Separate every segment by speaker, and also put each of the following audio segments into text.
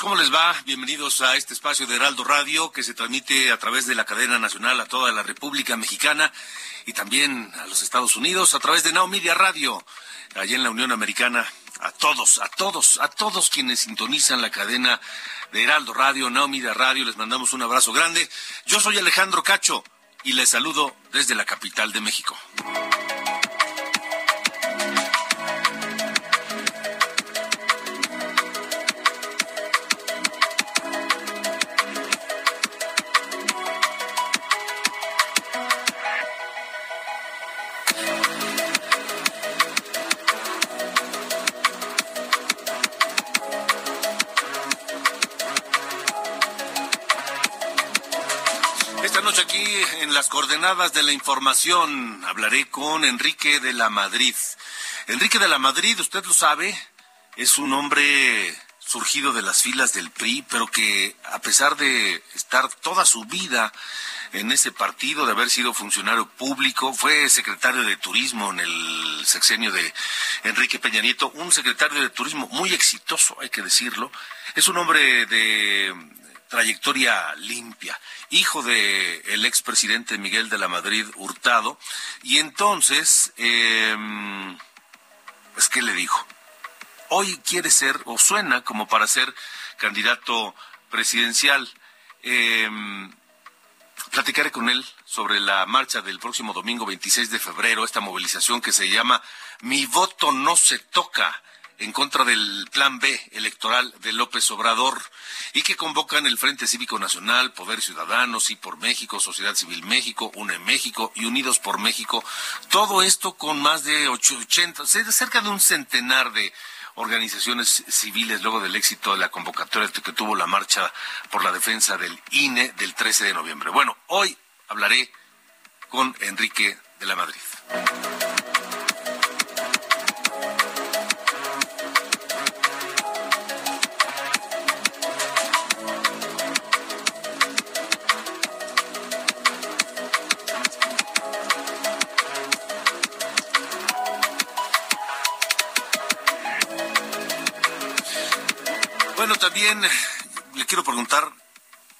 Speaker 1: Noches, ¿cómo les va? Bienvenidos a este espacio de Heraldo Radio que se transmite a través de la cadena nacional a toda la República Mexicana y también a los Estados Unidos a través de Now Radio, allá en la Unión Americana. A todos, a todos, a todos quienes sintonizan la cadena de Heraldo Radio, Now Radio, les mandamos un abrazo grande. Yo soy Alejandro Cacho y les saludo desde la capital de México. Coordenadas de la información hablaré con Enrique de la Madrid. Enrique de la Madrid, usted lo sabe, es un hombre surgido de las filas del PRI, pero que a pesar de estar toda su vida en ese partido, de haber sido funcionario público, fue secretario de turismo en el sexenio de Enrique Peña Nieto, un secretario de turismo muy exitoso, hay que decirlo. Es un hombre de trayectoria limpia, hijo de el expresidente Miguel de la Madrid Hurtado, y entonces, eh, ¿qué le dijo? Hoy quiere ser, o suena como para ser candidato presidencial. Em, platicaré con él sobre la marcha del próximo domingo 26 de febrero, esta movilización que se llama Mi voto no se toca en contra del plan B electoral de López Obrador y que convocan el Frente Cívico Nacional, Poder Ciudadano, Sí por México, Sociedad Civil México, UNE México y Unidos por México. Todo esto con más de 80, cerca de un centenar de organizaciones civiles luego del éxito de la convocatoria que tuvo la marcha por la defensa del INE del 13 de noviembre. Bueno, hoy hablaré con Enrique de la Madrid. Le quiero preguntar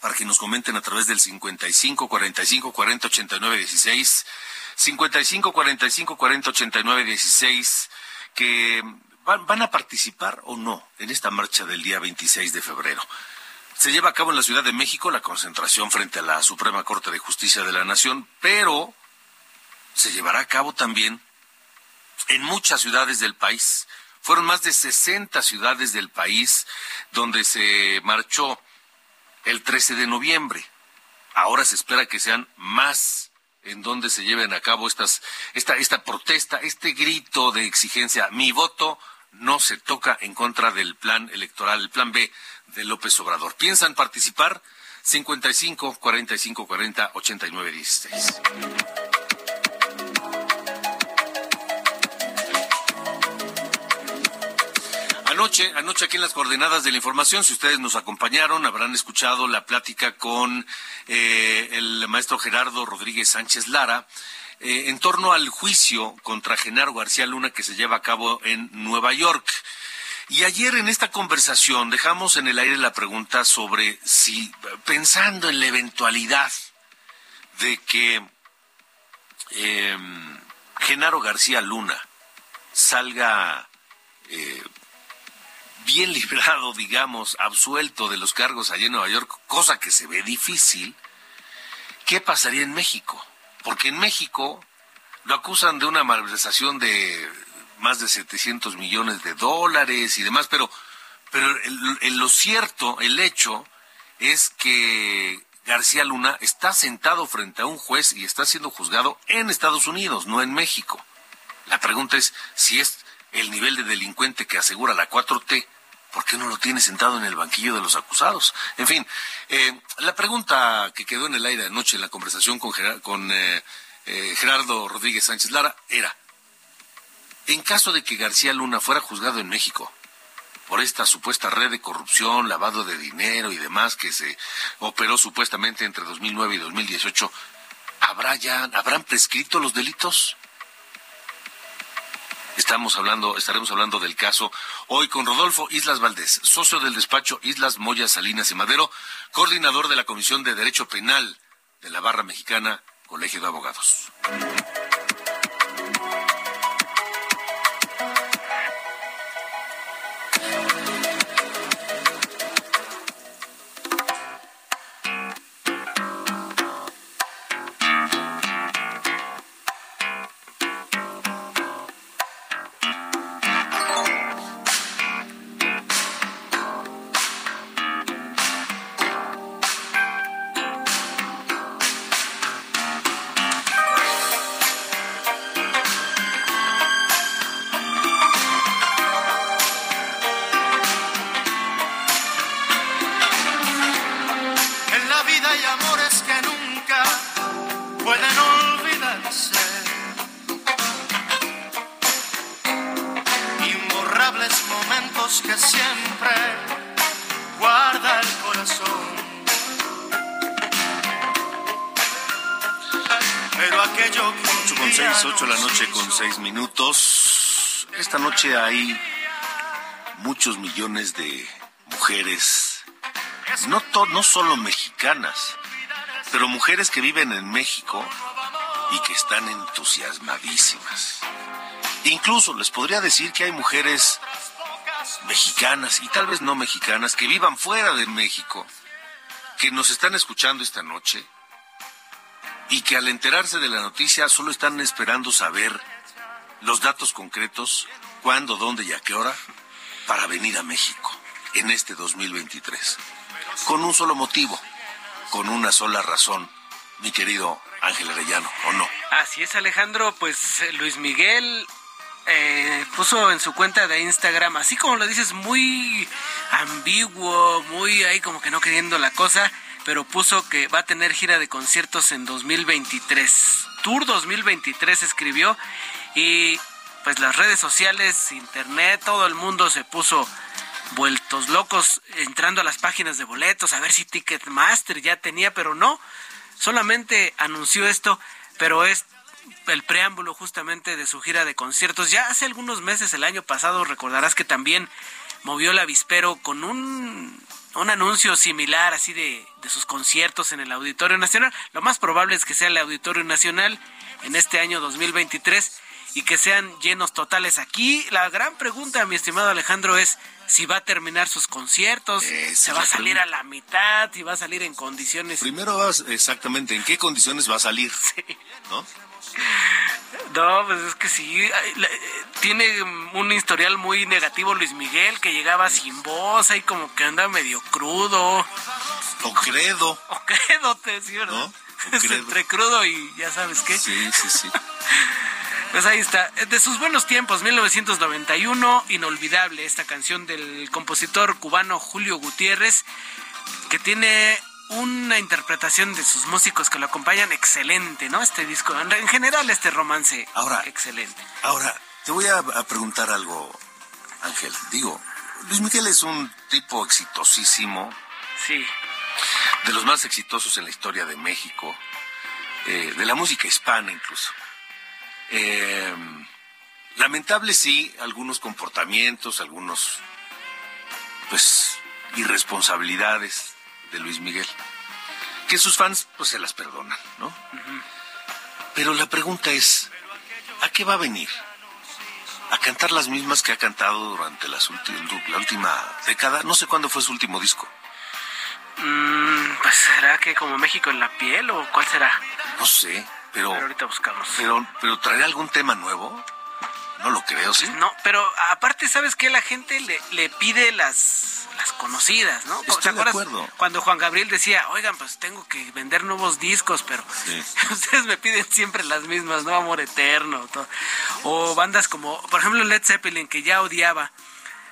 Speaker 1: para que nos comenten a través del 55 45 40 89 16 55 45 40 89 16 que van, van a participar o no en esta marcha del día 26 de febrero. Se lleva a cabo en la Ciudad de México la concentración frente a la Suprema Corte de Justicia de la Nación, pero se llevará a cabo también en muchas ciudades del país. Fueron más de 60 ciudades del país donde se marchó el 13 de noviembre. Ahora se espera que sean más en donde se lleven a cabo estas, esta, esta protesta, este grito de exigencia. Mi voto no se toca en contra del plan electoral, el plan B de López Obrador. ¿Piensan participar? 55 45 40 89 16. Anoche, aquí en las coordenadas de la información, si ustedes nos acompañaron, habrán escuchado la plática con eh, el maestro Gerardo Rodríguez Sánchez Lara eh, en torno al juicio contra Genaro García Luna que se lleva a cabo en Nueva York. Y ayer en esta conversación dejamos en el aire la pregunta sobre si, pensando en la eventualidad de que em, Genaro García Luna salga eh, bien librado, digamos, absuelto de los cargos allá en Nueva York, cosa que se ve difícil, ¿qué pasaría en México? Porque en México lo acusan de una malversación de más de 700 millones de dólares y demás, pero, pero lo cierto, el hecho, es que García Luna está sentado frente a un juez y está siendo juzgado en Estados Unidos, no en México. La pregunta es si es el nivel de delincuente que asegura la 4T, ¿por qué no lo tiene sentado en el banquillo de los acusados? En fin, eh, la pregunta que quedó en el aire anoche en la conversación con, eh, eh, Gerardo Rodríguez Sánchez Lara era, en caso de que García Luna fuera juzgado en México, por esta supuesta red de corrupción, lavado de dinero y demás que se operó supuestamente entre 2009 y 2018, ¿habrá ya, habrán prescrito los delitos? Estamos hablando, estaremos hablando del caso hoy con Rodolfo Islas Valdés, socio del despacho Islas Moya Salinas y Madero, coordinador de la Comisión de Derecho Penal de la Barra Mexicana, Colegio de Abogados. Hay muchos millones de mujeres, no, no solo mexicanas, pero mujeres que viven en México y que están entusiasmadísimas. Incluso les podría decir que hay mujeres mexicanas y tal vez no mexicanas que vivan fuera de México, que nos están escuchando esta noche y que al enterarse de la noticia solo están esperando saber los datos concretos cuándo, dónde y a qué hora para venir a México en este 2023. Con un solo motivo, con una sola razón, mi querido Ángel Arellano, ¿o no?
Speaker 2: Así es, Alejandro, pues eh, Luis Miguel eh, puso en su cuenta de Instagram, así como lo dices, muy ambiguo, muy ahí como que no queriendo la cosa, pero puso que va a tener gira de conciertos en 2023. Tour 2023 escribió y pues las redes sociales, internet, todo el mundo se puso vueltos locos entrando a las páginas de boletos a ver si Ticketmaster ya tenía, pero no, solamente anunció esto, pero es el preámbulo justamente de su gira de conciertos. Ya hace algunos meses, el año pasado, recordarás que también movió el avispero con un, un anuncio similar así de, de sus conciertos en el Auditorio Nacional. Lo más probable es que sea el Auditorio Nacional en este año 2023 y que sean llenos totales. Aquí la gran pregunta, mi estimado Alejandro, es si va a terminar sus conciertos, se va a salir a la mitad, si va a salir en condiciones.
Speaker 1: Primero vas exactamente en qué condiciones va a salir, ¿no?
Speaker 2: No, pues es que sí, tiene un historial muy negativo Luis Miguel, que llegaba sin voz, ahí como que anda medio crudo.
Speaker 1: O credo.
Speaker 2: O credo, te decía, ¿no? entre crudo y ya sabes qué.
Speaker 1: Sí, sí, sí.
Speaker 2: Pues ahí está, de sus buenos tiempos, 1991, inolvidable esta canción del compositor cubano Julio Gutiérrez, que tiene una interpretación de sus músicos que lo acompañan excelente, ¿no? Este disco, en general este romance, ahora, excelente.
Speaker 1: Ahora, te voy a, preguntar algo, Ángel. Digo, Luis Miguel es un tipo exitosísimo.
Speaker 2: Sí.
Speaker 1: De los más exitosos en la historia de México, eh, de la música hispana incluso. Eh, lamentable sí, algunos comportamientos, algunos, pues, irresponsabilidades de Luis Miguel, que sus fans, pues, se las perdonan, ¿no? Pero la pregunta es, ¿a qué va a venir? a cantar las mismas que ha cantado durante las la última década. No sé cuándo fue su último disco.
Speaker 2: Mm, pues será que como México en la piel o cuál será?
Speaker 1: No sé, pero.
Speaker 2: Pero ahorita buscamos.
Speaker 1: Pero, pero traerá algún tema nuevo. No lo creo, ¿sí?
Speaker 2: No, pero aparte, ¿sabes qué? La gente le, le pide las, las conocidas, ¿no?
Speaker 1: Estoy de acuerdo.
Speaker 2: Cuando Juan Gabriel decía, oigan, pues tengo que vender nuevos discos, pero ustedes me piden siempre las mismas, ¿no? Amor Eterno. O bandas como, por ejemplo, Led Zeppelin, que ya odiaba,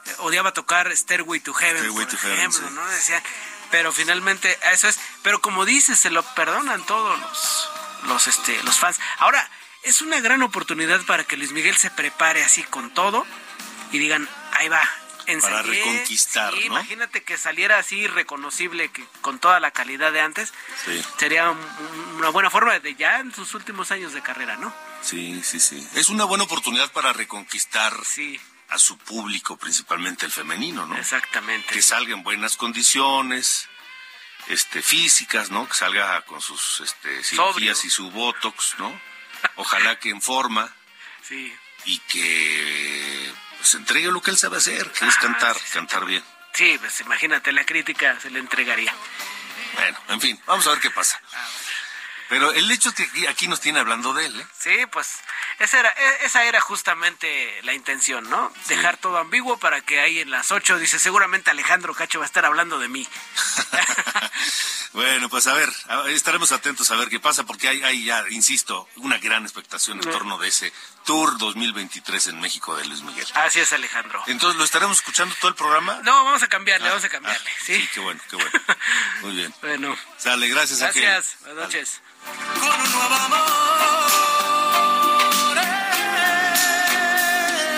Speaker 2: eh, odiaba tocar Stairway to Heaven, por ejemplo, ¿no? Decía, pero finalmente eso es, pero como dices, se lo perdonan todos los, los, este, los fans. Ahora, es una gran oportunidad para que Luis Miguel se prepare así con todo y digan, ahí va.
Speaker 1: para reconquistar,
Speaker 2: Imagínate que saliera así reconocible que con toda la calidad de antes. Sería una buena forma de ya en sus últimos años de carrera, ¿no?
Speaker 1: Sí, sí, sí. Es una buena oportunidad para reconquistar
Speaker 2: sí.
Speaker 1: a su público, principalmente el femenino, ¿no?
Speaker 2: Exactamente.
Speaker 1: Que salga en buenas condiciones, este, físicas, ¿no? Que salga con sus este, cirugías y su botox, ¿no? Ojalá que en forma.
Speaker 2: Sí.
Speaker 1: Y que pues entregue lo que él sabe hacer, que es cantar, cantar bien.
Speaker 2: Sí, pues imagínate, la crítica se le entregaría.
Speaker 1: Bueno, en fin, vamos a ver qué pasa. Pero el hecho de que aquí nos tiene hablando de él, ¿eh?
Speaker 2: Sí, pues esa era, e, esa era justamente la intención, ¿no? Dejar todo ambiguo para que ahí en las ocho dice, seguramente Alejandro Cacho va a estar hablando de mí.
Speaker 1: bueno, pues a ver, estaremos atentos a ver qué pasa, porque hay, hay ya, insisto, una gran expectación en torno de ese Tour 2023 en México de Luis Miguel.
Speaker 2: Así es, Alejandro.
Speaker 1: Entonces, ¿lo estaremos escuchando todo el programa?
Speaker 2: No, vamos a cambiarle, ah, vamos a cambiarle,
Speaker 1: ah, ¿sí? qué bueno, qué bueno. Muy bien.
Speaker 2: bueno.
Speaker 1: Sale, gracias,
Speaker 2: Gracias, buenas noches
Speaker 3: con un nuevo amor.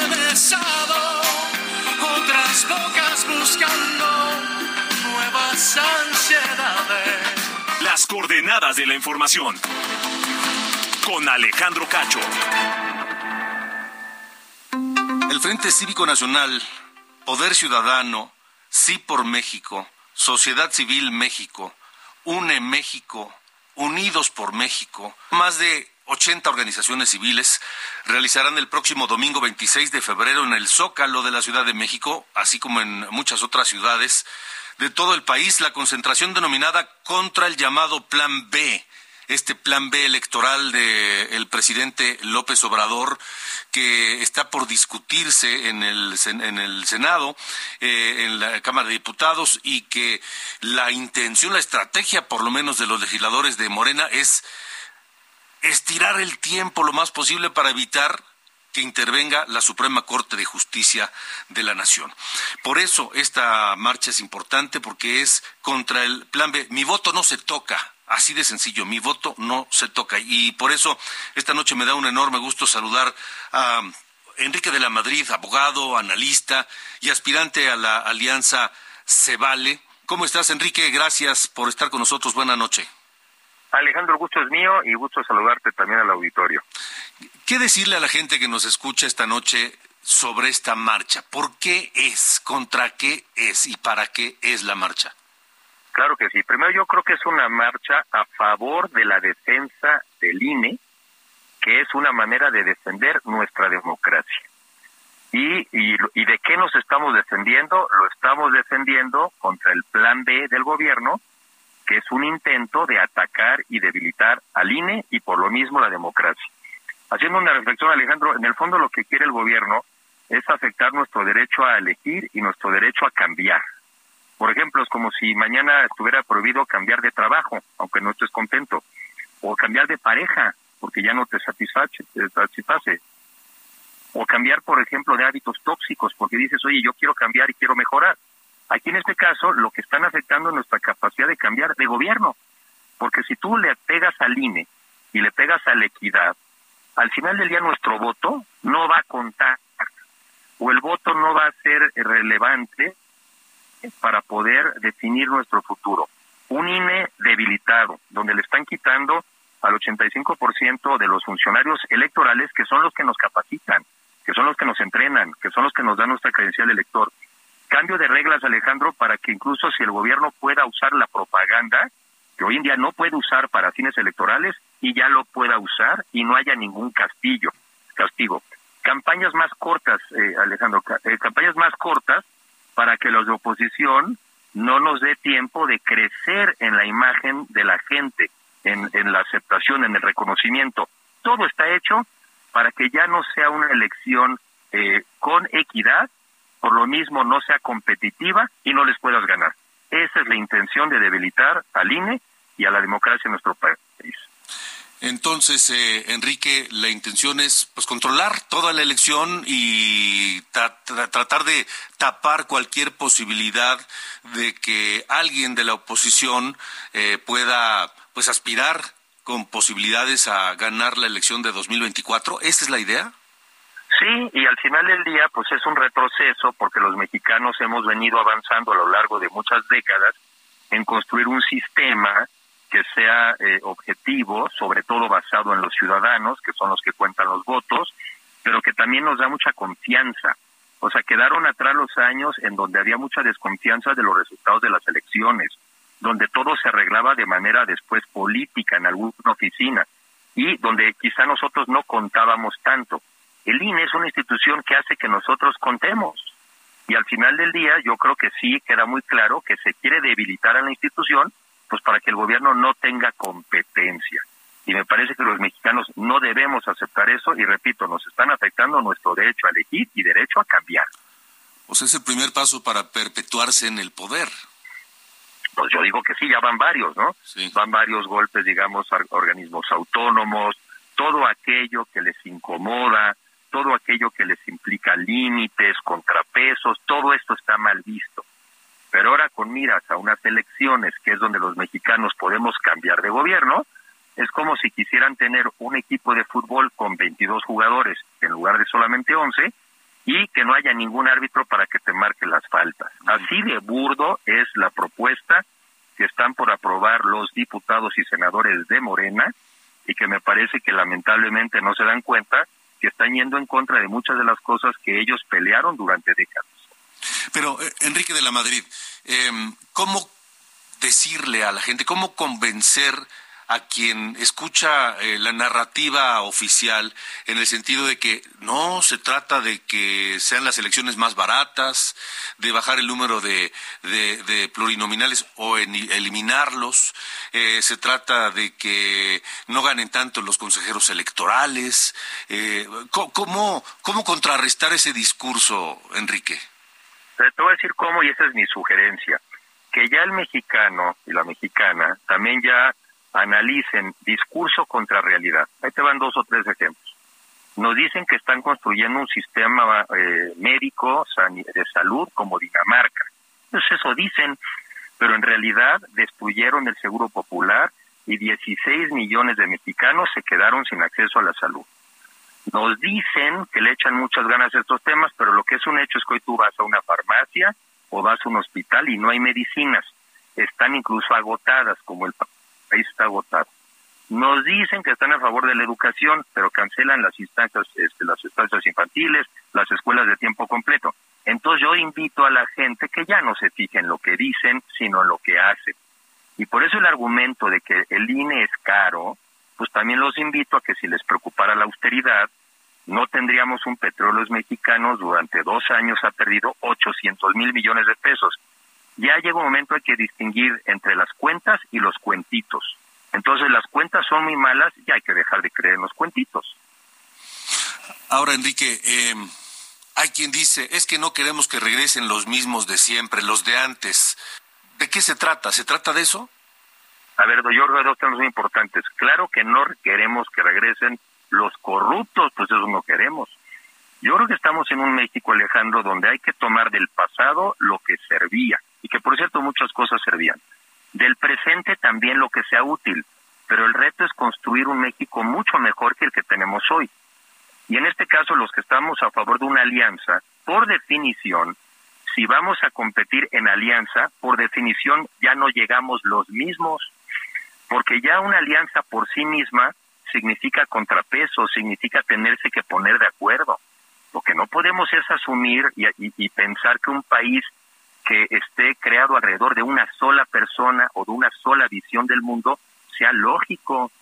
Speaker 3: He besado otras bocas buscando nuevas ansiedades.
Speaker 4: Las coordenadas de la información con Alejandro Cacho.
Speaker 1: El Frente Cívico Nacional, Poder Ciudadano, Sí por México, Sociedad Civil México, UNE México, Unidos por México, más de 80 organizaciones civiles realizarán el próximo domingo 26 de febrero en el Zócalo de la Ciudad de México, así como en muchas otras ciudades de todo el país, la concentración denominada contra el llamado Plan B, este plan B electoral del presidente López Obrador que está por discutirse en el, en el Senado, eh, en la Cámara de Diputados y que la intención, la estrategia por lo menos de los legisladores de Morena es estirar el tiempo lo más posible para evitar que intervenga la Suprema Corte de Justicia de la Nación. Por eso esta marcha es importante porque es contra el plan B. Mi voto no se toca. Así de sencillo, mi voto no se toca. Y por eso esta noche me da un enorme gusto saludar a Enrique de la Madrid, abogado, analista y aspirante a la Alianza Cebale. ¿Cómo estás, Enrique? Gracias por estar con nosotros. Buenas noche.
Speaker 5: Alejandro, el gusto es mío y gusto saludarte también al auditorio.
Speaker 1: ¿Qué decirle a la gente que nos escucha esta noche sobre esta marcha? ¿Por qué es? ¿Contra qué es? ¿Y para qué es la marcha?
Speaker 5: Claro que sí. Primero yo creo que es una marcha a favor de la defensa del INE, que es una manera de defender nuestra democracia. ¿Y, y, y de qué nos estamos defendiendo? Lo estamos defendiendo contra el plan B del gobierno, que es un intento de atacar y debilitar al INE y por lo mismo la democracia. Haciendo una reflexión, Alejandro, en el fondo lo que quiere el gobierno es afectar nuestro derecho a elegir y nuestro derecho a cambiar. Por ejemplo, es como si mañana estuviera prohibido cambiar de trabajo, aunque no estés contento, o cambiar de pareja, porque ya no te satisface, te satisface. O cambiar, por ejemplo, de hábitos tóxicos, porque dices, oye, yo quiero cambiar y quiero mejorar. Aquí en este caso, lo que están afectando es nuestra capacidad de cambiar de gobierno, porque si tú le pegas al INE y le pegas a la equidad, al final del día nuestro voto no va a contar, o el voto no va a ser relevante para poder definir nuestro futuro. Un INE debilitado, donde le están quitando al 85% de los funcionarios electorales que son los que nos capacitan, que son los que nos entrenan, que son los que nos dan nuestra credencial de elector. Cambio de reglas, Alejandro, para que incluso si el gobierno pueda usar la propaganda, que hoy en día no puede usar para fines electorales, y ya lo pueda usar y no haya ningún castillo, castigo. campañas más cortas, eh, Alejandro, eh, campañas más cortas para que los de oposición no nos dé tiempo de crecer en la imagen de la gente, en, la aceptación, en el reconocimiento. Todo está hecho para que ya no sea una elección eh, con equidad, por lo mismo no sea competitiva y no les puedas ganar. Esa es la intención de debilitar al INE y a la democracia en nuestro país.
Speaker 1: Entonces, eh, Enrique, la intención es pues controlar toda la elección y tratar de tapar cualquier posibilidad de que alguien de la oposición eh, pueda pues aspirar con posibilidades a ganar la elección de 2024. ¿Esa es la idea?
Speaker 5: Sí, y al final del día, pues es un retroceso porque los mexicanos hemos venido avanzando a lo largo de muchas décadas en construir un sistema que sea eh, objetivo, sobre todo basado en los ciudadanos, que son los que cuentan los votos, pero que también nos da mucha confianza. O sea, quedaron atrás los años en donde había mucha desconfianza de los resultados de las elecciones, donde todo se arreglaba de manera después política en alguna oficina y donde quizá nosotros no contábamos tanto. El INE es una institución que hace que nosotros contemos. Y al final del día yo creo que sí queda muy claro que se quiere debilitar a la institución pues para que el gobierno no tenga competencia. Y me parece que los mexicanos no debemos aceptar eso y repito, nos están afectando nuestro derecho a elegir y derecho a cambiar.
Speaker 1: O sea, es el primer paso para perpetuarse en el poder.
Speaker 5: Pues yo digo que sí, ya van varios, ¿no? Van varios golpes, digamos, a organismos autónomos, todo aquello que les incomoda, todo aquello que les implica límites, contrapesos, todo esto está mal visto. Pero ahora con miras a unas elecciones, que es donde los mexicanos podemos cambiar de gobierno, es como si quisieran tener un equipo de fútbol con 22 jugadores en lugar de solamente 11 y que no haya ningún árbitro para que te marque las faltas. Así de burdo es la propuesta que están por aprobar los diputados y senadores de Morena y que me parece que lamentablemente no se dan cuenta que están yendo en contra de muchas de las cosas que ellos pelearon durante décadas.
Speaker 1: Pero, eh, Enrique de la Madrid, em, ¿cómo decirle a la gente, cómo convencer a quien escucha eh, la narrativa oficial en el sentido de que no se trata de que sean las elecciones más baratas, de bajar el número de, plurinominales o eliminarlos, eh, se trata de que no ganen tanto los consejeros electorales. ¿cómo, ¿Cómo contrarrestar ese discurso, Enrique?
Speaker 5: Te voy a decir cómo y esa es mi sugerencia. Que ya el mexicano y la mexicana también ya analicen discurso contra realidad. Ahí te van dos o tres ejemplos. Nos dicen que están construyendo un sistema eh, médico de salud como Dinamarca. Pues eso dicen, pero en realidad destruyeron el seguro popular y 16 millones de mexicanos se quedaron sin acceso a la salud. Nos dicen que le echan muchas ganas a estos temas, pero lo que es un hecho es que hoy tú vas a una farmacia o vas a un hospital y no hay medicinas. Están incluso agotadas, como el país está agotado. Nos dicen que están a favor de la educación, pero cancelan las instancias, este, las instancias infantiles, las escuelas de tiempo completo. Entonces yo invito a la gente que ya no se fije en lo que dicen, sino en lo que hacen. Y por eso el argumento de que el INE es caro, pues también los invito a que si les preocupara la austeridad, no tendríamos un petróleo mexicano durante dos años ha perdido 800 mil millones de pesos. Ya llega un momento hay que distinguir entre las cuentas y los cuentitos. Entonces las cuentas son muy malas y hay que dejar de creer en los cuentitos.
Speaker 1: Ahora, Enrique, eh, hay quien dice, es que no queremos que regresen los mismos de siempre, los de antes. ¿De qué se trata? ¿Se trata de eso?
Speaker 5: A ver, yo creo que dos temas muy importantes. Claro que no queremos que regresen los corruptos, pues eso no queremos. Yo creo que estamos en un México, Alejandro, donde hay que tomar del pasado lo que servía, y que por cierto muchas cosas servían. Del presente también lo que sea útil, pero el reto es construir un México mucho mejor que el que tenemos hoy. Y en este caso, los que estamos a favor de una alianza, por definición, si vamos a competir en alianza, por definición ya no llegamos los mismos porque ya una alianza por sí misma significa contrapeso, significa tenerse que poner de acuerdo. Lo que no podemos es asumir y, pensar que un país que esté creado alrededor de una sola persona o de una sola visión del mundo sea lógico.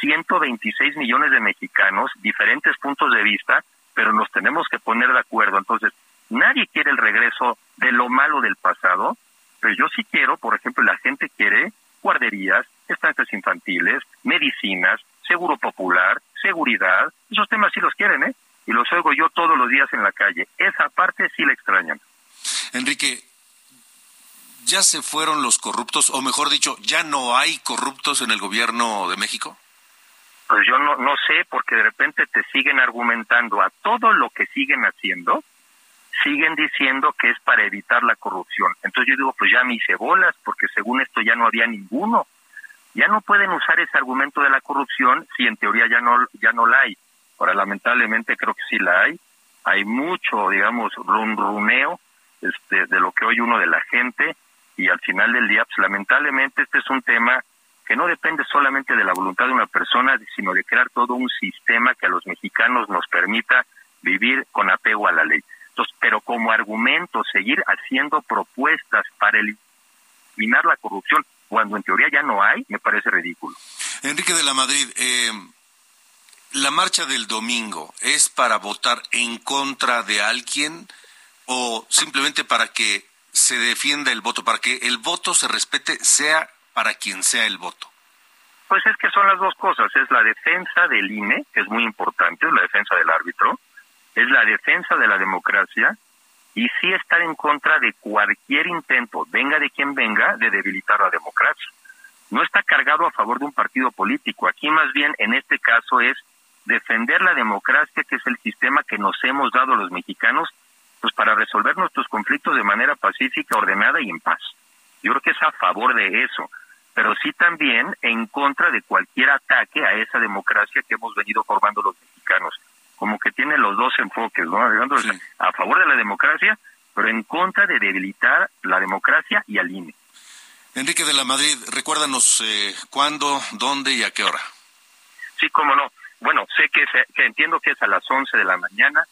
Speaker 5: 126 millones de mexicanos, diferentes puntos de vista, pero nos tenemos que poner de acuerdo. Entonces, nadie quiere el regreso de lo malo del pasado, pero yo sí quiero, por ejemplo, la gente quiere guarderías, estancias infantiles, medicinas, seguro popular, seguridad, esos temas sí los quieren, ¿eh? Y los oigo yo todos los días en la calle. Esa parte sí la extrañan.
Speaker 1: Enrique, ¿ya se fueron los corruptos, o mejor dicho, ya no hay corruptos en el gobierno de México?
Speaker 5: Pues yo no, no sé, porque de repente te siguen argumentando a todo lo que siguen haciendo, siguen diciendo que es para evitar la corrupción. Entonces yo digo, pues ya me hice bolas, porque según esto ya no había ninguno. Ya no pueden usar ese argumento de la corrupción si en teoría ya no, ya no la hay. Ahora, lamentablemente creo que sí la hay. Hay mucho, digamos, runruneo este, de lo que hoy uno de la gente y al final del día, pues lamentablemente este es un tema que no depende solamente de la voluntad de una persona, sino de crear todo un sistema que a los mexicanos nos permita vivir con apego a la ley. Entonces, pero como argumento, seguir haciendo propuestas para eliminar la corrupción cuando en teoría ya no hay, me parece ridículo.
Speaker 1: Enrique de la Madrid, eh, la marcha del domingo es para votar en contra de alguien o simplemente para que se defienda el voto, para que el voto se respete, sea para quien sea el voto?
Speaker 5: Pues es que son las dos cosas, es la defensa del INE, que es muy importante, es la defensa del árbitro, es la defensa de la democracia y sí estar en contra de cualquier intento, venga de quien venga, de debilitar la democracia. No está cargado a favor de un partido político, aquí más bien en este caso es defender la democracia, que es el sistema que nos hemos dado los mexicanos, pues para resolver nuestros conflictos de manera pacífica, ordenada y en paz. Yo creo que es a favor de eso pero sí también en contra de cualquier ataque a esa democracia que hemos venido formando los mexicanos. Como que tiene los dos enfoques, ¿no? A favor de la democracia, pero en contra de debilitar la democracia y al INE.
Speaker 1: Enrique de la Madrid, recuérdanos eh, cuándo, dónde y a qué hora.
Speaker 5: Sí, cómo no. Bueno, sé que, que entiendo que es a las 11 de la mañana.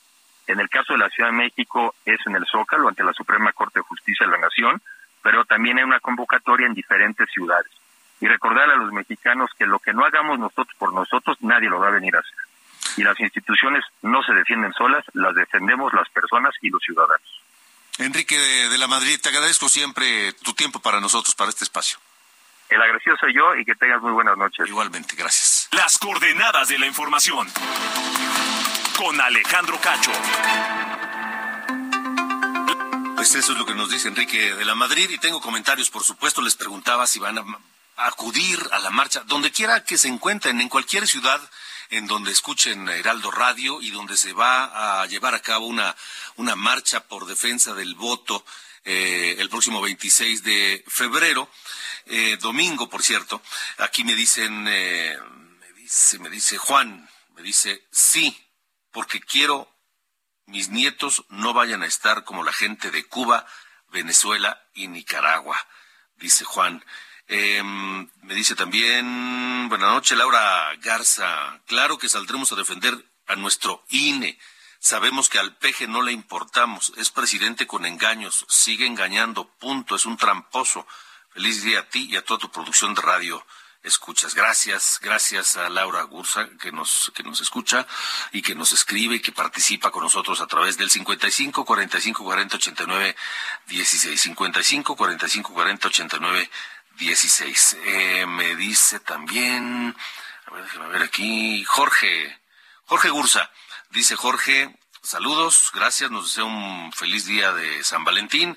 Speaker 5: En el caso de la Ciudad de México es en el Zócalo ante la Suprema Corte de Justicia de la Nación pero también hay una convocatoria en diferentes ciudades. Y recordar a los mexicanos que lo que no hagamos nosotros por nosotros, nadie lo va a venir a hacer. Y las instituciones no se defienden solas, las defendemos las personas y los ciudadanos.
Speaker 1: Enrique de la Madrid, te agradezco siempre tu tiempo para nosotros, para este espacio.
Speaker 5: El agradecido soy yo y que tengas muy buenas noches.
Speaker 1: Igualmente, gracias.
Speaker 4: Las coordenadas de la información. Con Alejandro Cacho.
Speaker 1: Pues eso es lo que nos dice Enrique de la Madrid y tengo comentarios, por supuesto, les preguntaba si van a acudir a la marcha, donde quiera que se encuentren, en cualquier ciudad en donde escuchen Heraldo Radio y donde se va a llevar a cabo una, una marcha por defensa del voto eh, el próximo 26 de febrero, eh, domingo, por cierto. Aquí me dicen, eh, me dice, me dice Juan, me dice sí, porque quiero mis nietos no vayan a estar como la gente de Cuba, Venezuela y Nicaragua, dice Juan. Em, me dice también, buenas noches, Laura Garza. Claro que saldremos a defender a nuestro INE. Sabemos que al peje no le importamos. Es presidente con engaños. Sigue engañando. Punto. Es un tramposo. Feliz día a ti y a toda tu producción de radio escuchas. Gracias, gracias a Laura Gursa que nos, que nos escucha y que nos escribe y que participa con nosotros a través del 55 45 40 89 16. 55 45 40 89 16. me dice también, a ver, déjame ver aquí, Jorge, Jorge Gursa. Dice Jorge, saludos, gracias, nos desea un feliz día de San Valentín.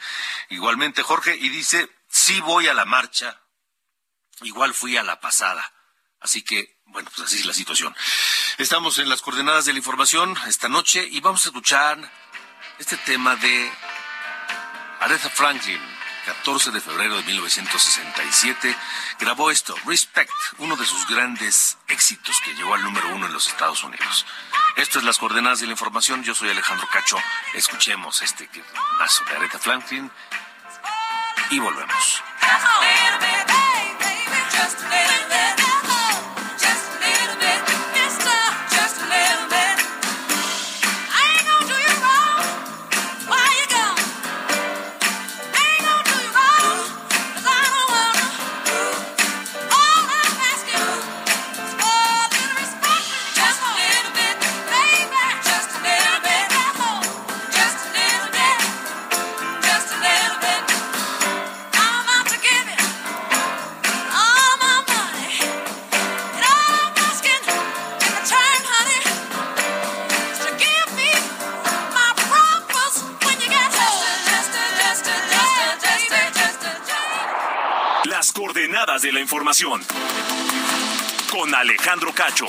Speaker 1: Igualmente Jorge, y dice, sí voy a la marcha Igual fui a la pasada. Así que, bueno, pues así es la situación. Estamos en las coordenadas de la información esta noche y vamos a escuchar este tema de Aretha Franklin. 14 de febrero de 1967, grabó esto, Respect, uno de sus grandes éxitos que llegó al número uno en los Estados Unidos. Esto es las coordenadas de la información. Yo soy Alejandro Cacho. Escuchemos este mazo de Aretha Franklin y volvemos.
Speaker 4: Información. Con Alejandro Cacho.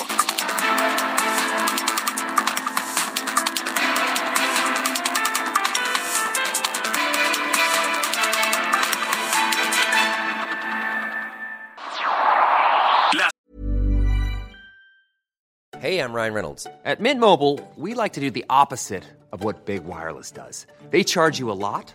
Speaker 6: Hey, I'm Ryan Reynolds. At Mint Mobile, we like to do the opposite of what Big Wireless does. They charge you a lot,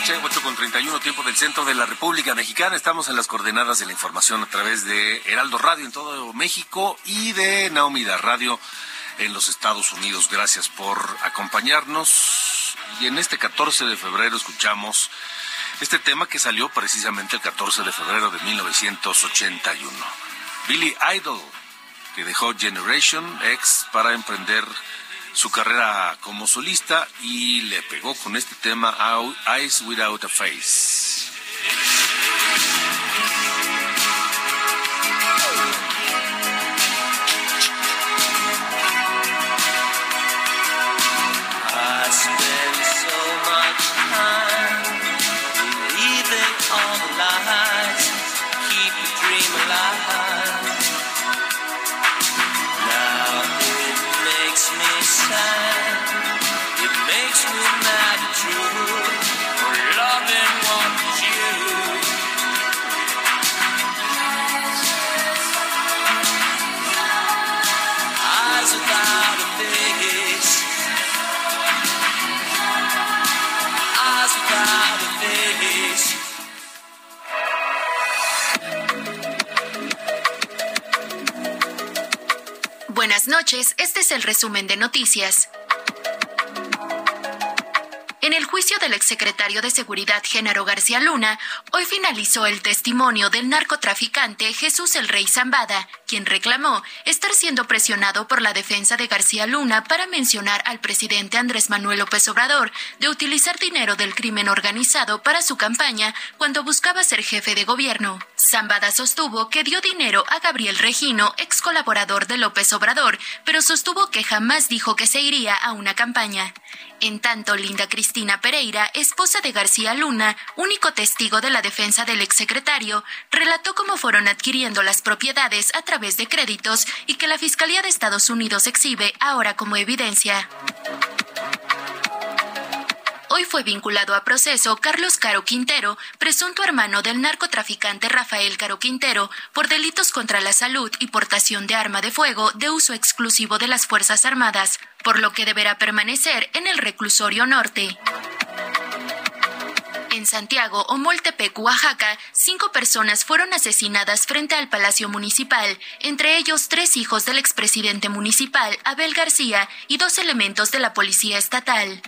Speaker 1: Noche, 8 con 31, tiempo del centro de la República Mexicana. Estamos en las coordenadas de la información a través de Heraldo Radio en todo México y de Naomida Radio en los Estados Unidos. Gracias por acompañarnos. Y en este 14 de febrero escuchamos este tema que salió precisamente el 14 de febrero de 1981. Billy Idol, que dejó Generation X para emprender su carrera como solista y le pegó con este tema
Speaker 3: Eyes Without a Face.
Speaker 7: Este es el resumen de noticias. Del exsecretario de Seguridad Génaro García Luna, hoy finalizó el testimonio del narcotraficante Jesús el Rey Zambada, quien reclamó estar siendo presionado por la defensa de García Luna para mencionar al presidente Andrés Manuel López Obrador de utilizar dinero del crimen organizado para su campaña cuando buscaba ser jefe de gobierno. Zambada sostuvo que dio dinero a Gabriel Regino, ex colaborador de López Obrador, pero sostuvo que jamás dijo que se iría a una campaña. En tanto, Linda Cristina Pereira, esposa de García Luna, único testigo de la defensa del exsecretario, relató cómo fueron adquiriendo las propiedades a través de créditos y que la Fiscalía de Estados Unidos exhibe ahora como evidencia. Fue vinculado a proceso Carlos Caro Quintero, presunto hermano del narcotraficante Rafael Caro Quintero, por delitos contra la salud y portación de arma de fuego de uso exclusivo de las Fuerzas Armadas, por lo que deberá permanecer en el reclusorio norte. En Santiago, Omoltepec, Oaxaca, cinco personas fueron asesinadas frente al Palacio Municipal, entre ellos tres hijos del expresidente municipal, Abel García, y dos elementos de la Policía Estatal.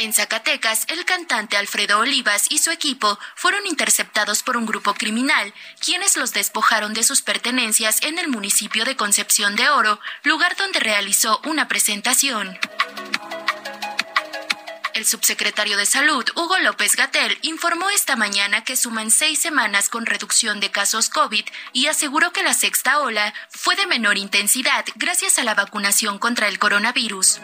Speaker 7: En Zacatecas, el cantante Alfredo Olivas y su equipo fueron interceptados por un grupo criminal, quienes los despojaron de sus pertenencias en el municipio de Concepción de Oro, lugar donde realizó una presentación. El subsecretario de Salud, Hugo López Gatel, informó esta mañana que suman seis semanas con reducción de casos COVID y aseguró que la sexta ola fue de menor intensidad gracias a la vacunación contra el coronavirus.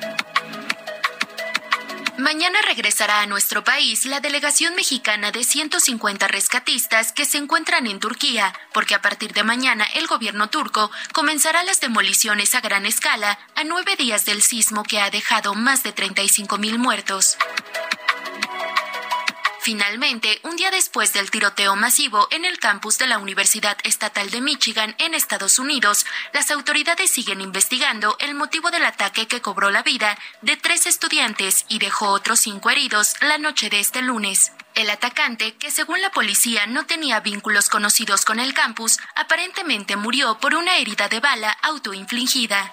Speaker 7: Mañana regresará a nuestro país la delegación mexicana de 150 rescatistas que se encuentran en Turquía, porque a partir de mañana el gobierno turco comenzará las demoliciones a gran escala a nueve días del sismo que ha dejado más de 35 mil muertos. Finalmente, un día después del tiroteo masivo en el campus de la Universidad Estatal de Michigan en Estados Unidos, las autoridades siguen investigando el motivo del ataque que cobró la vida de tres estudiantes y dejó otros cinco heridos la noche de este lunes. El atacante, que según la policía no tenía vínculos conocidos con el campus, aparentemente murió por una herida de bala autoinfligida.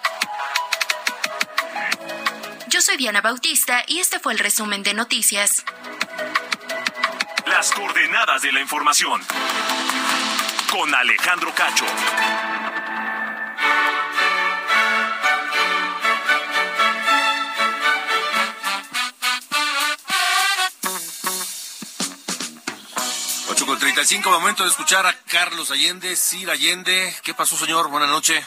Speaker 7: Yo soy Diana Bautista y este fue el resumen de noticias.
Speaker 4: Coordenadas de la información. Con Alejandro Cacho.
Speaker 1: Con 35, momento de escuchar a Carlos Allende, Sir Allende. ¿Qué pasó, señor? Buenas noches.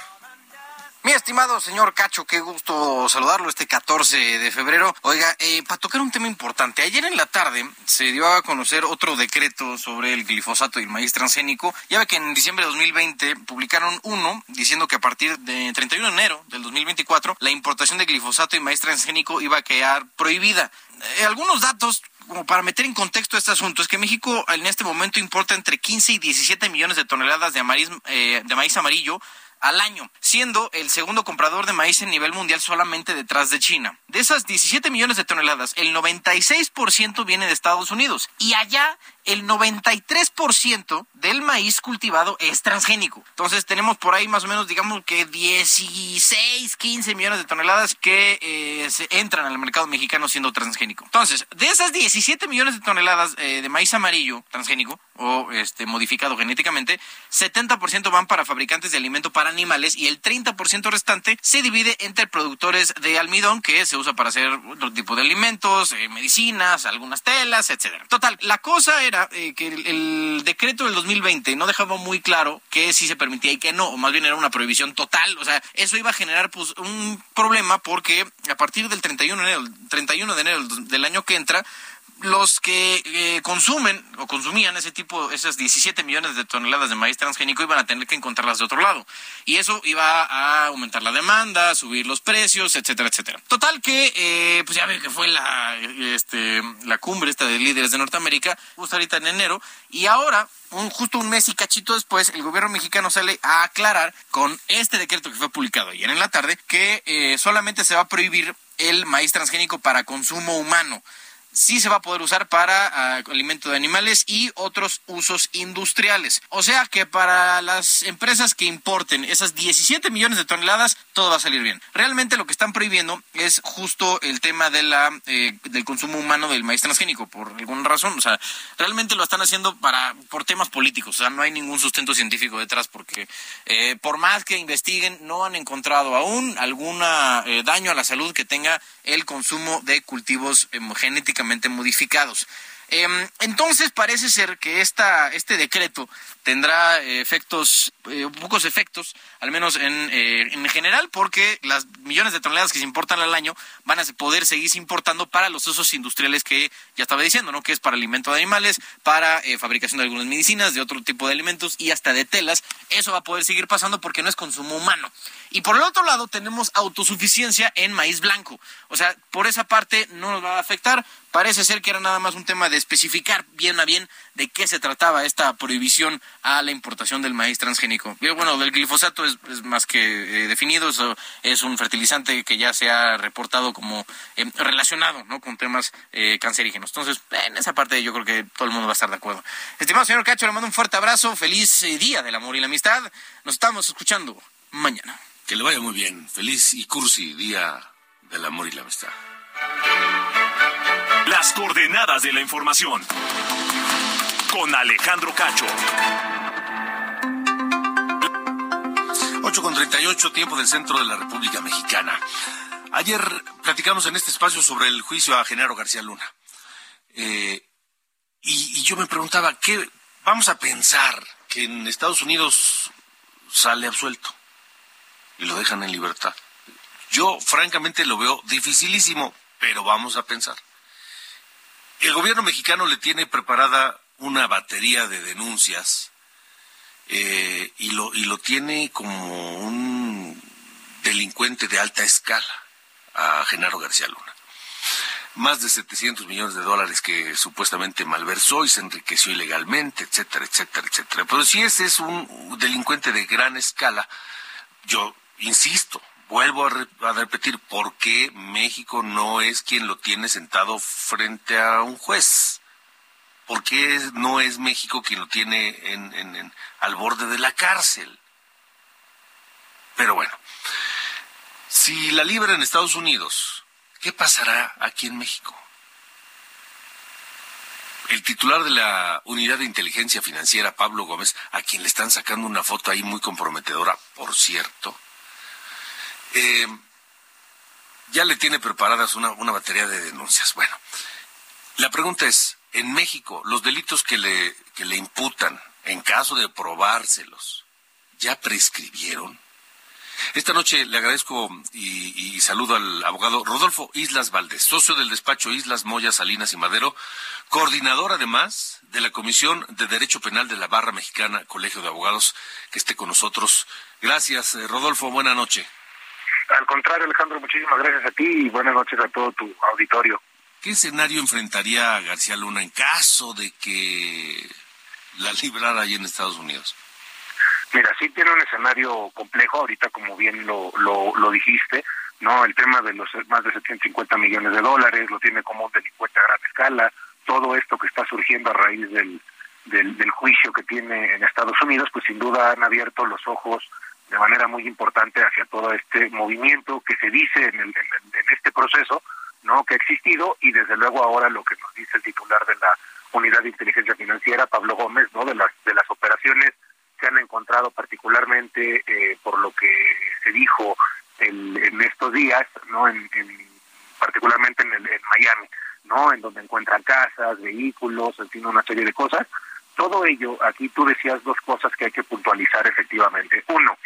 Speaker 8: Mi estimado señor Cacho, qué gusto saludarlo este 14 de febrero. Oiga, eh, para tocar un tema importante, ayer en la tarde se dio a conocer otro decreto sobre el glifosato y el maíz transgénico. Ya ve que en diciembre de 2020 publicaron uno diciendo que a partir de 31 de enero del 2024 la importación de glifosato y maíz transgénico iba a quedar prohibida. Eh, algunos datos como para meter en contexto este asunto, es que México en este momento importa entre 15 y 17 millones de toneladas de maíz, eh, de maíz amarillo al año, siendo el segundo comprador de maíz en nivel mundial solamente detrás de China. De esas 17 millones de toneladas, el 96% viene de Estados Unidos y allá el 93% del maíz cultivado es transgénico. Entonces tenemos por ahí más o menos, digamos que 16, 15 millones de toneladas que eh, se entran al mercado mexicano siendo transgénico. Entonces, de esas 17 millones de toneladas eh, de maíz amarillo transgénico o este modificado genéticamente, 70% van para fabricantes de alimento para animales y el 30% restante se divide entre productores de almidón que se usa para hacer otro tipo de alimentos, eh, medicinas, algunas telas, etcétera. Total, la cosa era eh, que el, el, decreto del 2020 no dejaba muy claro que sí se permitía y que no, o más bien era una prohibición total. O sea, eso iba a generar pues un problema porque a partir del 31 de enero, 31 de enero del año que entra, los que eh, consumen o consumían ese tipo, esas 17 millones de toneladas de maíz transgénico iban a tener que encontrarlas de otro lado. Y eso iba a aumentar la demanda, subir los precios, etcétera, etcétera. Total que, eh, pues ya ve que fue la, este, la cumbre esta de líderes de Norteamérica, justo ahorita en enero, y ahora un, justo un mes y cachito después, el gobierno mexicano sale a aclarar con este decreto que fue publicado ayer en la tarde que eh, solamente se va a prohibir el maíz transgénico para consumo humano sí se va a poder usar para uh, alimento de animales y otros usos industriales. O sea que para las empresas que importen esas 17 millones de toneladas, todo va a salir bien. Realmente lo que están prohibiendo es justo el tema de la, eh, del consumo humano del maíz transgénico, por alguna razón. O sea, realmente lo están haciendo para, por temas políticos. O sea, no hay ningún sustento científico detrás porque eh, por más que investiguen, no han encontrado aún algún eh, daño a la salud que tenga el consumo de cultivos genéticamente modificados. Eh, entonces parece ser que esta, este decreto tendrá efectos, eh, pocos efectos, al menos en, eh, en general, porque las millones de toneladas que se importan al año van a poder seguirse importando para los usos industriales que ya estaba diciendo, ¿no? Que es para alimento de animales, para eh, fabricación de algunas medicinas, de otro tipo de alimentos y hasta de telas. Eso va a poder seguir pasando porque no es consumo humano. Y por el otro lado tenemos autosuficiencia en maíz blanco. O sea, por esa parte no nos va a afectar. Parece ser que era nada más un tema de especificar bien a bien de qué se trataba esta prohibición a la importación del maíz transgénico. Y bueno, del glifosato es, más que eh, definido, es un fertilizante que ya se ha reportado como eh, relacionado con temas eh, cancerígenos. Entonces, en esa parte yo creo que todo el mundo va a estar de acuerdo. Estimado señor Cacho, le mando un fuerte abrazo, feliz eh, día del amor y la amistad. Nos estamos escuchando mañana.
Speaker 1: Que le vaya muy bien. Feliz y cursi día del amor y la amistad.
Speaker 4: Las coordenadas de la información. Con Alejandro Cacho.
Speaker 1: 8 con 38, tiempo del centro de la República Mexicana. Ayer platicamos en este espacio sobre el juicio a Genaro García Luna. Eh, y, y yo me preguntaba, ¿qué vamos a pensar que en Estados Unidos sale absuelto y lo dejan en libertad? Yo francamente lo veo dificilísimo, pero vamos a pensar. El gobierno mexicano le tiene preparada una batería de denuncias eh, y, lo, y lo tiene como un delincuente de alta escala a Genaro García Luna. Más de 700 millones de dólares que supuestamente malversó y se enriqueció ilegalmente, etcétera, etcétera, etcétera. Pero si ese es un delincuente de gran escala, yo insisto, vuelvo a, re- a repetir, ¿por qué México no es quien lo tiene sentado frente a un juez? ¿Por qué no es México quien lo tiene en, en- en- al borde de la cárcel? Pero bueno, si la libra en Estados Unidos, ¿qué pasará aquí en México? El titular de la Unidad de Inteligencia Financiera, Pablo Gómez, a quien le están sacando una foto ahí muy comprometedora, por cierto, eh, ya le tiene preparadas una, una batería de denuncias. Bueno, la pregunta es, en México, los delitos que le, que le imputan, en caso de probárselos, ¿ya prescribieron? Esta noche le agradezco y, saludo al abogado Rodolfo Islas Valdés, socio del despacho Islas Moya Salinas y Madero, coordinador además de la Comisión de Derecho Penal de la Barra Mexicana Colegio de Abogados, que esté con nosotros. Gracias, eh, Rodolfo, buena noche.
Speaker 9: Al contrario, Alejandro, muchísimas gracias a ti y buenas noches a todo tu auditorio.
Speaker 1: ¿Qué escenario enfrentaría García Luna en caso de que la librara ahí en Estados Unidos?
Speaker 9: Mira, sí tiene un escenario complejo, ahorita como bien lo, lo, lo dijiste, ¿no? El tema de los más de 750 millones de dólares, lo tiene como un delincuente a gran escala, todo esto que está surgiendo a raíz del, del, del juicio que tiene en Estados Unidos, pues sin duda han abierto los ojos de manera muy importante hacia todo este movimiento que se dice en, el, en, en este proceso, ¿no? Que ha existido y desde luego ahora lo que nos dice el titular de la Unidad de Inteligencia Financiera, Pablo Gómez, ¿no? De las, de las operaciones se han encontrado particularmente eh, por lo que se dijo el- en estos días, no, en, en- particularmente en Miami, no, en donde encuentran casas, vehículos, en fin, una serie de cosas. Todo ello, aquí tú decías dos cosas que hay que puntualizar efectivamente. Uno,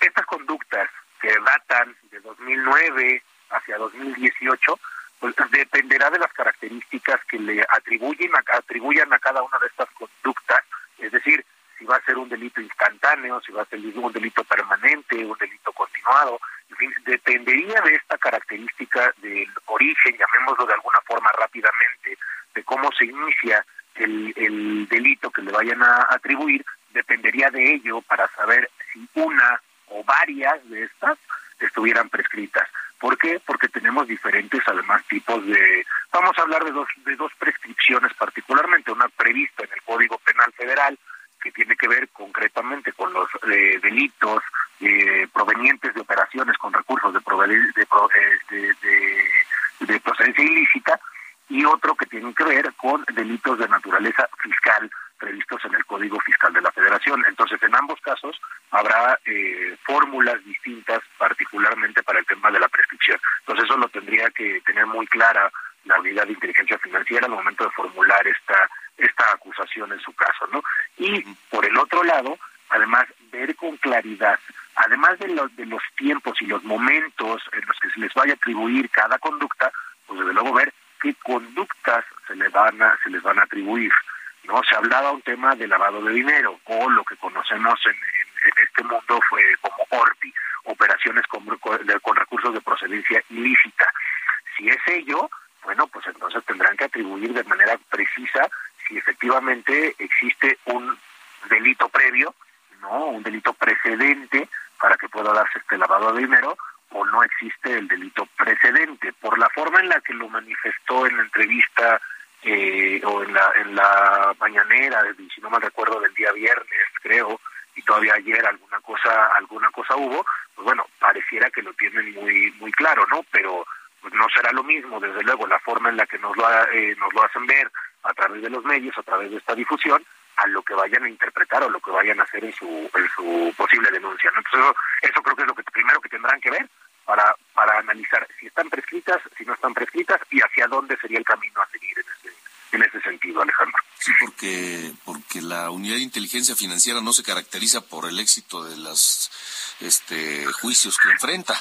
Speaker 9: estas conductas que datan de 2009 hacia 2018, pues dependerá de las características que le atribuyen a, atribuyan a cada una de estas conductas, es decir, si va a ser un delito instantáneo, si va a ser un delito permanente, un delito continuado, en fin, dependería de esta característica del origen, llamémoslo de alguna forma rápidamente, de cómo se inicia el, el delito que le vayan a atribuir, dependería de ello para saber si una o varias de estas estuvieran prescritas. ¿Por qué? Porque tenemos diferentes, además, tipos de... Vamos a hablar de dos, de dos prescripciones particularmente, una prevista en el Código Penal Federal, que tiene que ver concretamente con los eh, delitos eh, provenientes de operaciones con recursos de, proveni- de, pro- eh, de- de- de procedencia ilícita, y otro que tiene que ver con delitos de naturaleza fiscal previstos en el Código Fiscal de la Federación. Entonces, en ambos casos habrá eh, fórmulas distintas, particularmente para el tema de la prescripción. Entonces, eso lo tendría que tener muy clara la unidad de inteligencia financiera al momento de formular esta esta acusación en su caso, ¿no? Y por el otro lado, además ver con claridad, además de los de los tiempos y los en los que se les vaya a atribuir cada conducta, pues desde luego ver qué conductas se les van a se les van a atribuir. No se hablaba un tema de lavado de dinero o lo que conocemos en, en- este mundo fue como ORPI, operaciones con, con- con recursos de procedencia ilícita. Si es ello, bueno, pues entonces tendrán que atribuir de manera precisa si efectivamente existe un delito previo, no, un delito precedente para que pueda darse este lavado de dinero o no existe el delito precedente. Por la forma en la que lo manifestó en la entrevista eh, o en la, en la mañanera, si no mal recuerdo, del día viernes, creo, y todavía ayer alguna cosa, alguna cosa hubo, pues bueno, pareciera que lo tienen muy, muy claro, ¿no? Pero pues no será lo mismo, desde luego, la forma en la que nos lo, ha- eh, nos lo hacen ver a través de los medios, a través de esta difusión, a lo que vayan a interpretar o lo que vayan a hacer en su, en su posible denuncia. ¿no? Entonces, eso, eso creo que es lo que primero que tendrán que ver para, para analizar si están prescritas, si no están prescritas y hacia dónde sería el camino a seguir en ese, en ese sentido, Alejandro.
Speaker 1: Sí, porque, porque la unidad de inteligencia financiera no se caracteriza por el éxito de los este, juicios que enfrenta.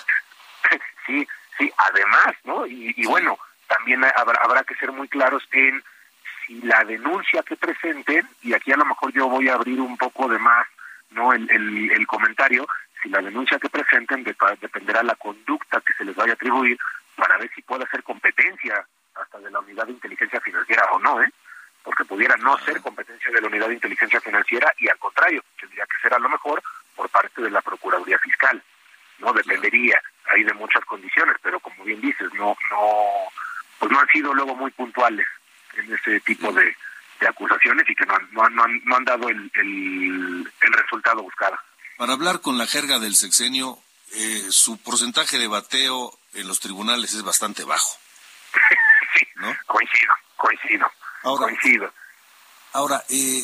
Speaker 9: sí, sí, además, ¿no? Y, y bueno, también habrá, habrá que ser muy claros en si la denuncia que presenten, y aquí a lo mejor yo voy a abrir un poco de más no el, el, el comentario, si la denuncia que presenten de, dependerá la conducta que se les vaya a atribuir para ver si puede ser competencia hasta de la unidad de inteligencia financiera o no, ¿eh? porque pudiera no ser competencia de la unidad de inteligencia financiera y al contrario, tendría que ser a lo mejor por parte de la Procuraduría Fiscal. No dependería ahí de muchas condiciones, pero como bien dices, no no pues no han sido luego muy puntuales en ese tipo de, de acusaciones y que no han, no han, no han, dado el, el, el, resultado buscado.
Speaker 1: Para hablar con la jerga del sexenio, eh, su porcentaje de bateo en los tribunales es bastante bajo.
Speaker 9: sí, ¿no? coincido, coincido.
Speaker 1: Ahora,
Speaker 9: coincido.
Speaker 1: Ahora, eh,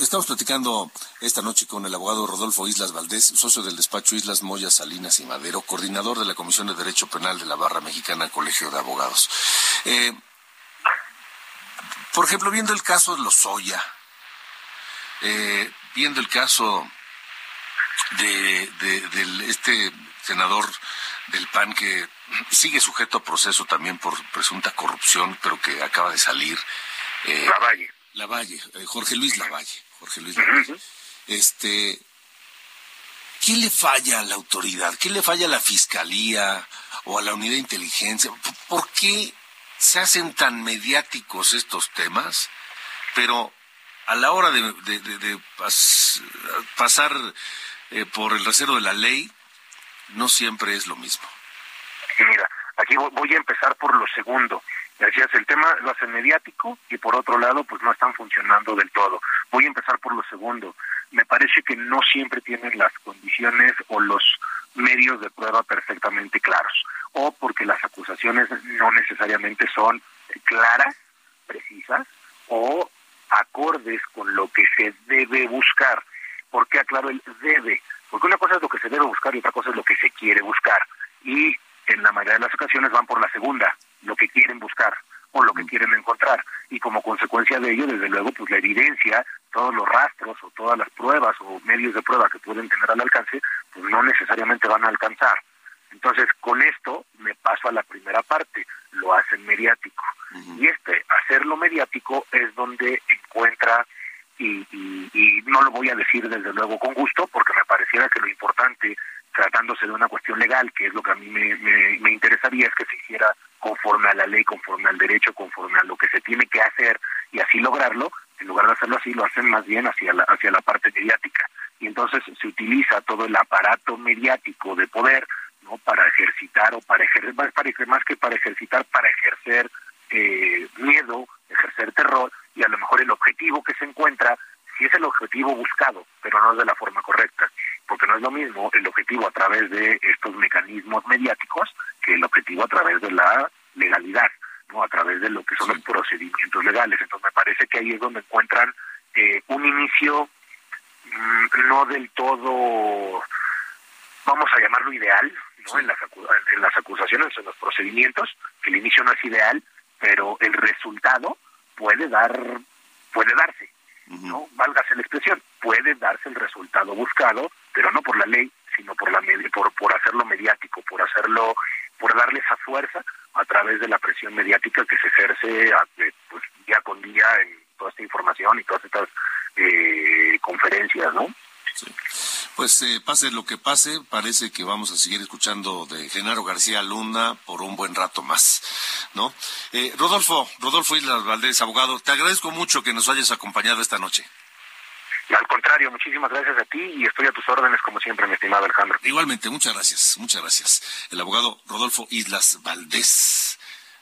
Speaker 1: estamos platicando esta noche con el abogado Rodolfo Islas Valdés, socio del despacho Islas Moya Salinas y Madero, coordinador de la Comisión de Derecho Penal de la Barra Mexicana Colegio de Abogados. Eh, por ejemplo, viendo el caso de Lozoya, eh, viendo el caso de, de, este senador del PAN que sigue sujeto a proceso también por presunta corrupción, pero que acaba de salir.
Speaker 9: Eh, Lavalle.
Speaker 1: Lavalle, eh, Jorge Luis Lavalle. Jorge Luis Lavalle. Este, ¿qué le falla a la autoridad? ¿Qué le falla a la fiscalía o a la unidad de inteligencia? ¿Por qué se hacen tan mediáticos estos temas, pero a la hora de, pasar eh, por el recero de la ley, no siempre es lo mismo.
Speaker 9: Mira, aquí voy a empezar por lo segundo. Decías, el tema lo hace mediático y por otro lado, pues no están funcionando del todo. Voy a empezar por lo segundo. Me parece que no siempre tienen las condiciones o los medios de prueba perfectamente claros o porque las acusaciones no necesariamente son claras, precisas o acordes con lo que se debe buscar. ¿Por qué aclaro el debe? Porque una cosa es lo que se debe buscar y otra cosa es lo que se quiere buscar. Y en la mayoría de las ocasiones van por la segunda, lo que quieren buscar o lo que quieren encontrar. Y como consecuencia de ello, desde luego, pues la evidencia, todos los rastros o todas las pruebas o medios de prueba que pueden tener al alcance, pues no necesariamente van a alcanzar. Entonces, con esto me paso a la primera parte, lo hacen mediático. Y este, hacerlo mediático es donde encuentra, y, y, no lo voy a decir desde luego con gusto, porque me pareciera que lo importante, tratándose de una cuestión legal, que es lo que a mí me, me, interesaría, es que se hiciera conforme a la ley, conforme al derecho, conforme a lo que se tiene que hacer y así lograrlo, en lugar de hacerlo así, lo hacen más bien hacia la, hacia la parte mediática. Y entonces se utiliza todo el aparato mediático de poder ¿no? Para ejercitar o para ejercer, más, para, más que para ejercitar, para ejercer eh, miedo, ejercer terror y a lo mejor el objetivo que se encuentra, si es el objetivo buscado, pero no es de la forma correcta, porque no es lo mismo el objetivo a través de estos mecanismos mediáticos que el objetivo a través de la legalidad, no a través de lo que son los procedimientos legales. Entonces me parece que ahí es donde encuentran eh, un inicio mm, no del todo, vamos a llamarlo ideal, en, las en las acusaciones, en los procedimientos, que el inicio no es ideal, pero el resultado puede dar, puede darse, ¿no? Válgase la expresión, puede darse el resultado buscado, pero no por la ley, sino por la por, por hacerlo mediático, por hacerlo, por darle esa fuerza a través de la presión mediática que se ejerce eh, pues, día con día en toda esta información y todas estas eh, conferencias, ¿no?
Speaker 1: Pues eh, pase lo que pase, parece que vamos a seguir escuchando de Genaro García Luna por un buen rato más, ¿no? Eh, Rodolfo, Rodolfo Islas Valdés, abogado, te agradezco mucho que nos hayas acompañado esta noche.
Speaker 9: Al contrario, muchísimas gracias a ti y estoy a tus órdenes como siempre, mi estimado Alejandro.
Speaker 1: Igualmente, muchas gracias, muchas gracias. El abogado Rodolfo Islas Valdés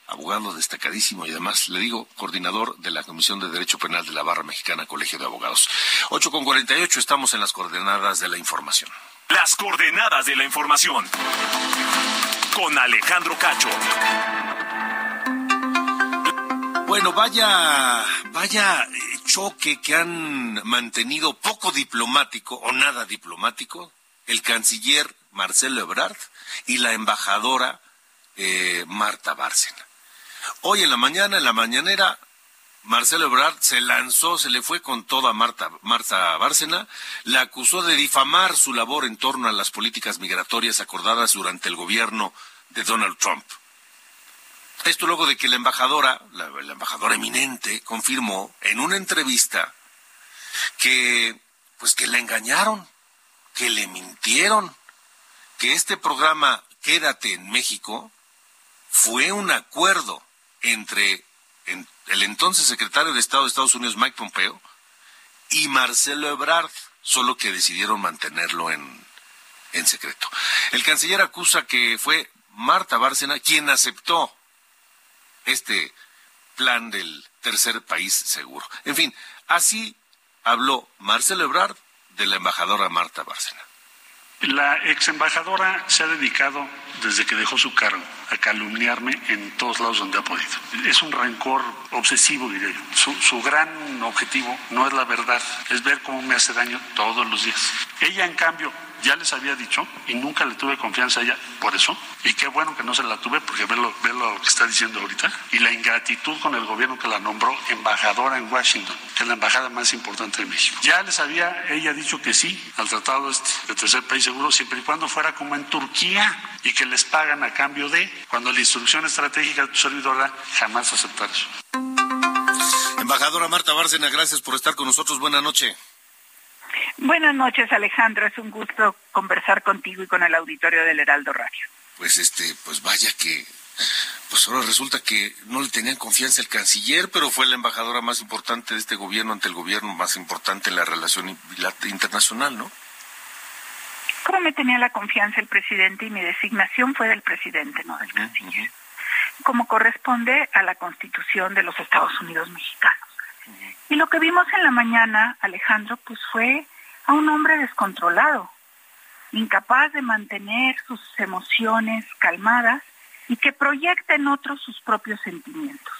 Speaker 1: abogado destacadísimo y además, le digo, coordinador de la Comisión de Derecho Penal de la Barra Mexicana Colegio de Abogados. 8 con 48, estamos en las coordenadas de la información.
Speaker 4: Las coordenadas de la información. Con Alejandro Cacho.
Speaker 1: Bueno, vaya, vaya eh, choque que han mantenido poco diplomático o nada diplomático el canciller Marcelo Ebrard y la embajadora eh, Marta Bárcena. Hoy en la mañana, en la mañanera, Marcelo Ebrard se lanzó, se le fue con toda Marta, Marta Bárcena, la acusó de difamar su labor en torno a las políticas migratorias acordadas durante el gobierno de Donald Trump. Esto luego de que la embajadora, la, la embajadora eminente, confirmó en una entrevista que, pues que la engañaron, que le mintieron, que este programa Quédate en México fue un acuerdo entre en- el entonces secretario de Estado de Estados Unidos, Mike Pompeo, y Marcelo Ebrard, solo que decidieron mantenerlo en, en secreto. El canciller acusa que fue Marta Bárcena quien aceptó este plan del tercer país seguro. En fin, así habló Marcelo Ebrard de la embajadora Marta Bárcena.
Speaker 10: La ex embajadora se ha dedicado, desde que dejó su cargo, calumniarme en todos lados donde ha podido. Es un rencor obsesivo, diría yo. Su, su gran objetivo no es la verdad, es ver cómo me hace daño todos los días. Ella, en cambio, ya les había dicho y nunca le tuve confianza a ella por eso. Y qué bueno que no se la tuve porque ve lo, ve lo que está diciendo ahorita. Y la ingratitud con el gobierno que la nombró embajadora en Washington, que es la embajada más importante de México. Ya les había ella dicho que sí al tratado este de tercer país seguro siempre y cuando fuera como en Turquía y que les pagan a cambio de, cuando la instrucción estratégica de tu servidora jamás aceptar eso.
Speaker 1: Embajadora Marta Bárcena, gracias por estar con nosotros. Buenas noches.
Speaker 11: Buenas noches, Alejandro. Es un gusto conversar contigo y con el auditorio del Heraldo Radio.
Speaker 1: Pues este, pues vaya que, pues ahora resulta que no le tenían confianza el canciller, pero fue la embajadora más importante de este gobierno ante el gobierno más importante en la relación internacional, ¿no?
Speaker 11: ¿Cómo me tenía la confianza el presidente y mi designación fue del presidente, no del canciller? Como corresponde a la Constitución de los Estados Unidos mexicanos. Y lo que vimos en la mañana, Alejandro, pues fue a un hombre descontrolado, incapaz de mantener sus emociones calmadas y que proyecta en otros sus propios sentimientos.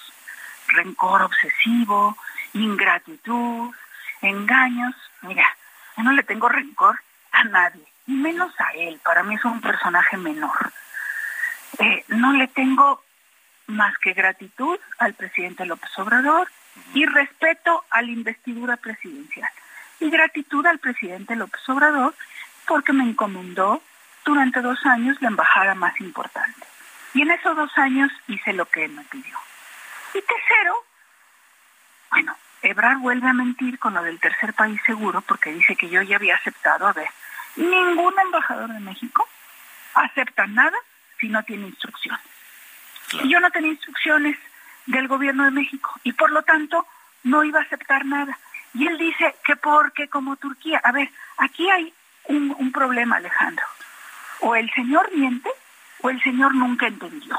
Speaker 11: Rencor obsesivo, ingratitud, engaños. Mira, yo no le tengo rencor a nadie, y menos a él. Para mí es un personaje menor. Eh, no le tengo más que gratitud al presidente López Obrador y respeto a la investidura presidencial. Y gratitud al presidente López Obrador porque me encomendó durante dos años la embajada más importante. Y en esos dos años hice lo que él me pidió. Y tercero, bueno, Ebrard vuelve a mentir con lo del tercer país seguro porque dice que yo ya había aceptado. A ver, ningún embajador de México acepta nada si no tiene instrucciones. Y yo no tenía instrucciones del gobierno de México y por lo tanto no iba a aceptar nada. Y él dice que porque como Turquía, a ver, aquí hay un, un problema, Alejandro. O el señor miente o el señor nunca entendió.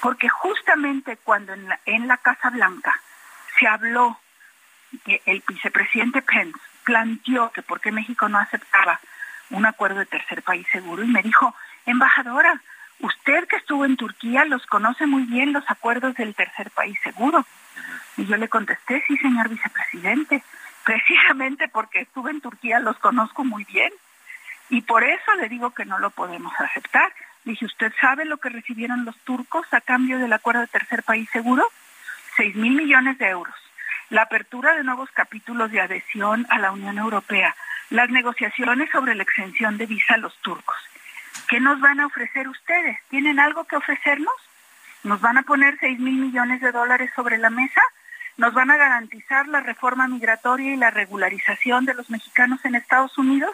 Speaker 11: Porque justamente cuando en la, en la Casa Blanca se habló que el vicepresidente Pence planteó que por qué México no aceptaba un acuerdo de tercer país seguro y me dijo, embajadora, usted que estuvo en Turquía los conoce muy bien los acuerdos del tercer país seguro. Y yo le contesté, sí, señor vicepresidente, precisamente porque estuve en Turquía los conozco muy bien. Y por eso le digo que no lo podemos aceptar. Dije, ¿usted sabe lo que recibieron los turcos a cambio del acuerdo de tercer país seguro? Seis mil millones de euros. La apertura de nuevos capítulos de adhesión a la Unión Europea. Las negociaciones sobre la exención de visa a los turcos. ¿Qué nos van a ofrecer ustedes? ¿Tienen algo que ofrecernos? ¿Nos van a poner seis mil millones de dólares sobre la mesa? ¿Nos van a garantizar la reforma migratoria y la regularización de los mexicanos en Estados Unidos?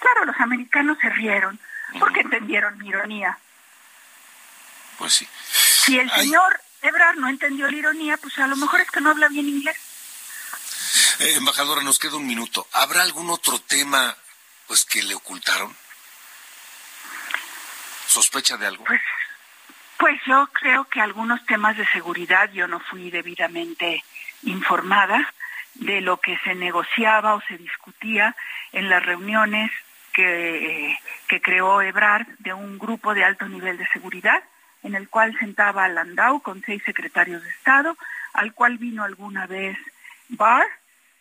Speaker 11: Claro, los americanos se rieron porque entendieron mi ironía.
Speaker 1: Pues sí.
Speaker 11: Si el señor Ebrard no entendió la ironía, pues a lo mejor es que no habla bien inglés.
Speaker 1: Eh, embajadora, nos queda un minuto. ¿Habrá algún otro tema pues que le ocultaron? ¿Sospecha de algo?
Speaker 11: Pues, pues yo creo que algunos temas de seguridad yo no fui debidamente informada de lo que se negociaba o se discutía en las reuniones que, eh, que creó Ebrard de un grupo de alto nivel de seguridad, en el cual sentaba a Landau con seis secretarios de Estado, al cual vino alguna vez Barr,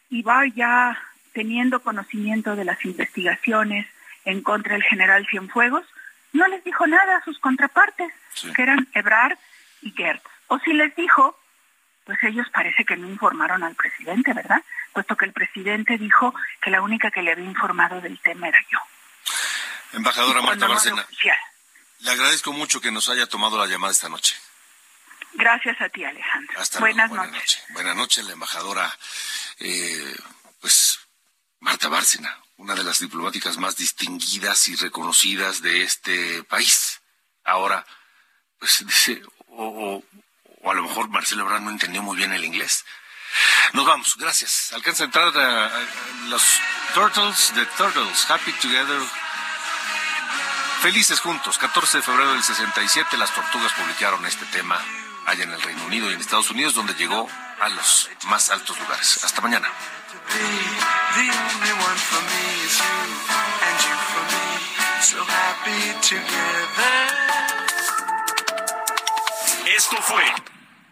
Speaker 11: y Barr ya teniendo conocimiento de las investigaciones en contra del general Cienfuegos, no les dijo nada a sus contrapartes, que eran Ebrard y Gertz. O si les dijo, pues ellos parece que no informaron al presidente, ¿verdad? Puesto que el presidente dijo que la única que le había informado del tema era yo.
Speaker 1: Embajadora Marta
Speaker 11: no.
Speaker 1: Le agradezco mucho que nos haya tomado la llamada esta noche.
Speaker 11: Gracias a ti, Alejandro.
Speaker 1: Hasta
Speaker 11: Buenas
Speaker 1: luego, buena
Speaker 11: noches.
Speaker 1: noche. Buenas noches, la embajadora, eh, pues, Marta Bárcena, una de las diplomáticas más distinguidas y reconocidas de este país. Ahora, pues dice, o, o- o a lo mejor Marcelo Ebrard no entendió muy bien el inglés. Nos vamos, gracias. Alcanza a entrar a, a- a los Turtles, The Turtles, Happy Together. Felices juntos, 14 de febrero del 67, las tortugas publicaron este tema allá en el Reino Unido y en Estados Unidos, donde llegó a los más altos lugares. Hasta mañana.
Speaker 4: Esto fue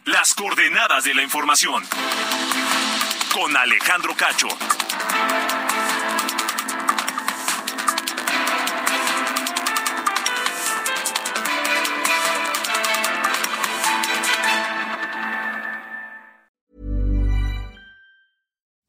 Speaker 4: Las coordenadas de la información con Alejandro Cacho.